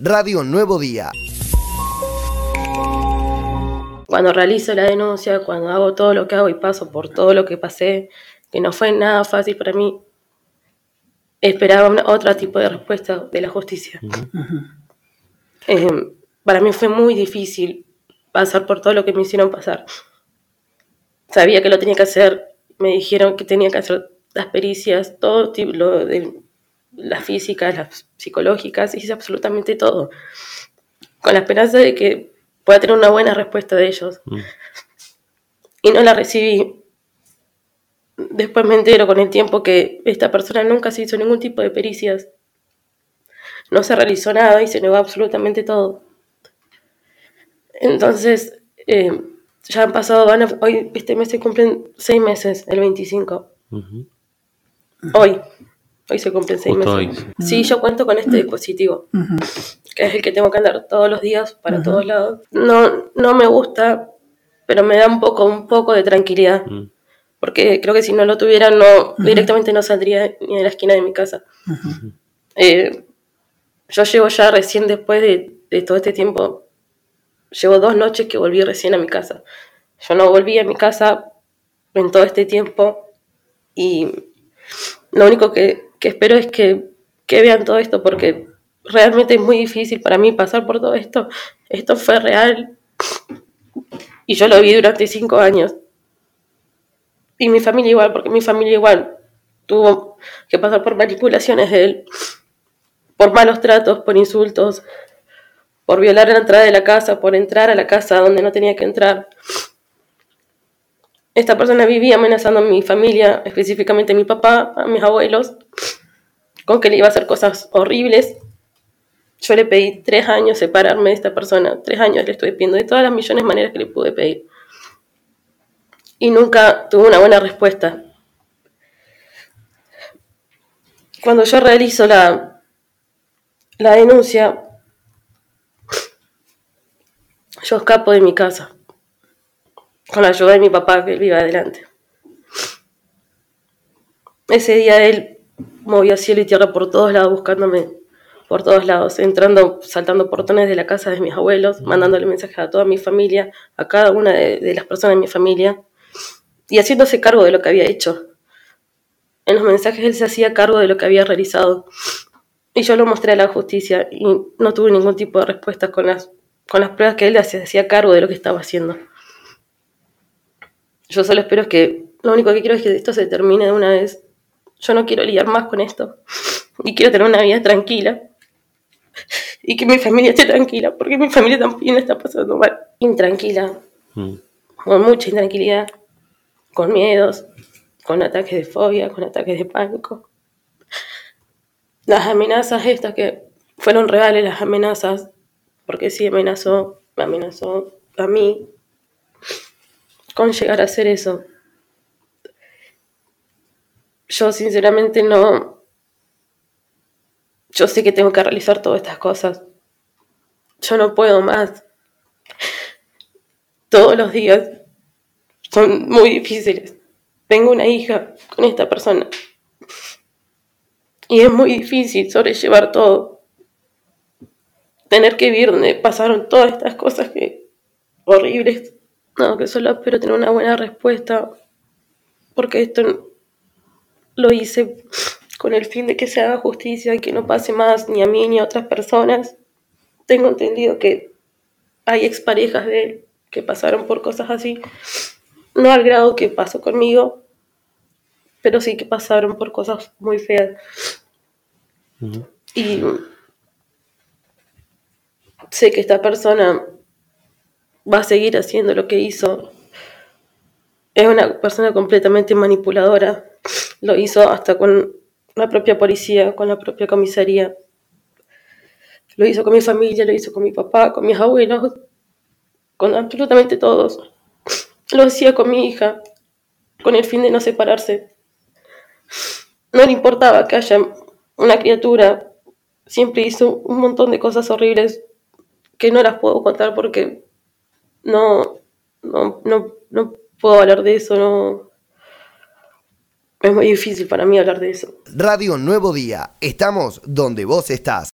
Radio Nuevo Día. Cuando realizo la denuncia, cuando hago todo lo que hago y paso por todo lo que pasé, que no fue nada fácil para mí, esperaba otro tipo de respuesta de la justicia. Eh, para mí fue muy difícil pasar por todo lo que me hicieron pasar. Sabía que lo tenía que hacer, me dijeron que tenía que hacer las pericias, todo lo de las físicas, las psicológicas, hice absolutamente todo. Con la esperanza de que pueda tener una buena respuesta de ellos. Mm. Y no la recibí. Después me entero con el tiempo que esta persona nunca se hizo ningún tipo de pericias. No se realizó nada y se negó absolutamente todo. Entonces, eh, ya han pasado, hoy este mes se cumplen seis meses, el 25. Hoy. Hoy se cumplen seis meses. Sí, yo cuento con este dispositivo, que es el que tengo que andar todos los días para todos lados. No, no me gusta, pero me da un poco, un poco de tranquilidad. Mm. Porque creo que si no lo tuviera, no, directamente no saldría ni de la esquina de mi casa. Eh, yo llevo ya recién después de, de todo este tiempo, llevo dos noches que volví recién a mi casa. Yo no volví a mi casa en todo este tiempo y lo único que que espero es que, vean todo esto porque realmente es muy difícil para mí pasar por todo esto. Esto fue real y yo lo vi durante cinco años. Y mi familia igual, porque mi familia igual tuvo que pasar por manipulaciones de él, por malos tratos, por insultos, por violar la entrada de la casa, por entrar a la casa donde no tenía que entrar. Esta persona vivía amenazando a mi familia, específicamente a mi papá, a mis abuelos, con que le iba a hacer cosas horribles. Yo le pedí tres años separarme de esta persona, tres años le estuve pidiendo de todas las millones de maneras que le pude pedir. Y nunca tuve una buena respuesta. Cuando yo realizo la, la denuncia, yo escapo de mi casa con la ayuda de mi papá que él vive adelante. Ese día él movió cielo y tierra por todos lados buscándome, por todos lados, entrando, saltando portones de la casa de mis abuelos, mandándole mensajes a toda mi familia, a cada una de, las personas de mi familia, y haciéndose cargo de lo que había hecho. En los mensajes él se hacía cargo de lo que había realizado. Y yo lo mostré a la justicia y no tuve ningún tipo de respuesta con las, con las pruebas que él se hacía cargo de lo que estaba haciendo. Yo solo espero que, lo único que quiero es que esto se termine de una vez. Yo no quiero lidiar más con esto. Y quiero tener una vida tranquila. Y que mi familia esté tranquila, porque mi familia también está pasando mal. Intranquila. Mm. Con mucha intranquilidad. Con miedos. Con ataques de fobia, con ataques de pánico. Las amenazas estas que fueron reales, las amenazas, porque sí amenazó, me amenazó a mí, con llegar a hacer eso. Yo sinceramente no... Yo sé que tengo que realizar todas estas cosas. Yo no puedo más. Todos los días son muy difíciles. Tengo una hija con esta persona. Y es muy difícil sobrellevar todo. Tener que vivir donde pasaron todas estas cosas que horribles. No, que solo espero tener una buena respuesta, porque esto lo hice con el fin de que se haga justicia y que no pase más ni a mí ni a otras personas. Tengo entendido que hay exparejas de él que pasaron por cosas así, no al grado que pasó conmigo, pero sí que pasaron por cosas muy feas. Y sé que esta persona va a seguir haciendo lo que hizo. Es una persona completamente manipuladora. Lo hizo hasta con la propia policía, con la propia comisaría. Lo hizo con mi familia, lo hizo con mi papá, con mis abuelos, con absolutamente todos. Lo hacía con mi hija, con el fin de no separarse. No le importaba que haya una criatura. Siempre hizo un montón de cosas horribles que no las puedo contar porque no, no, no, no puedo hablar de eso, no. Es muy difícil para mí hablar de eso. Radio Nuevo Día, estamos donde vos estás.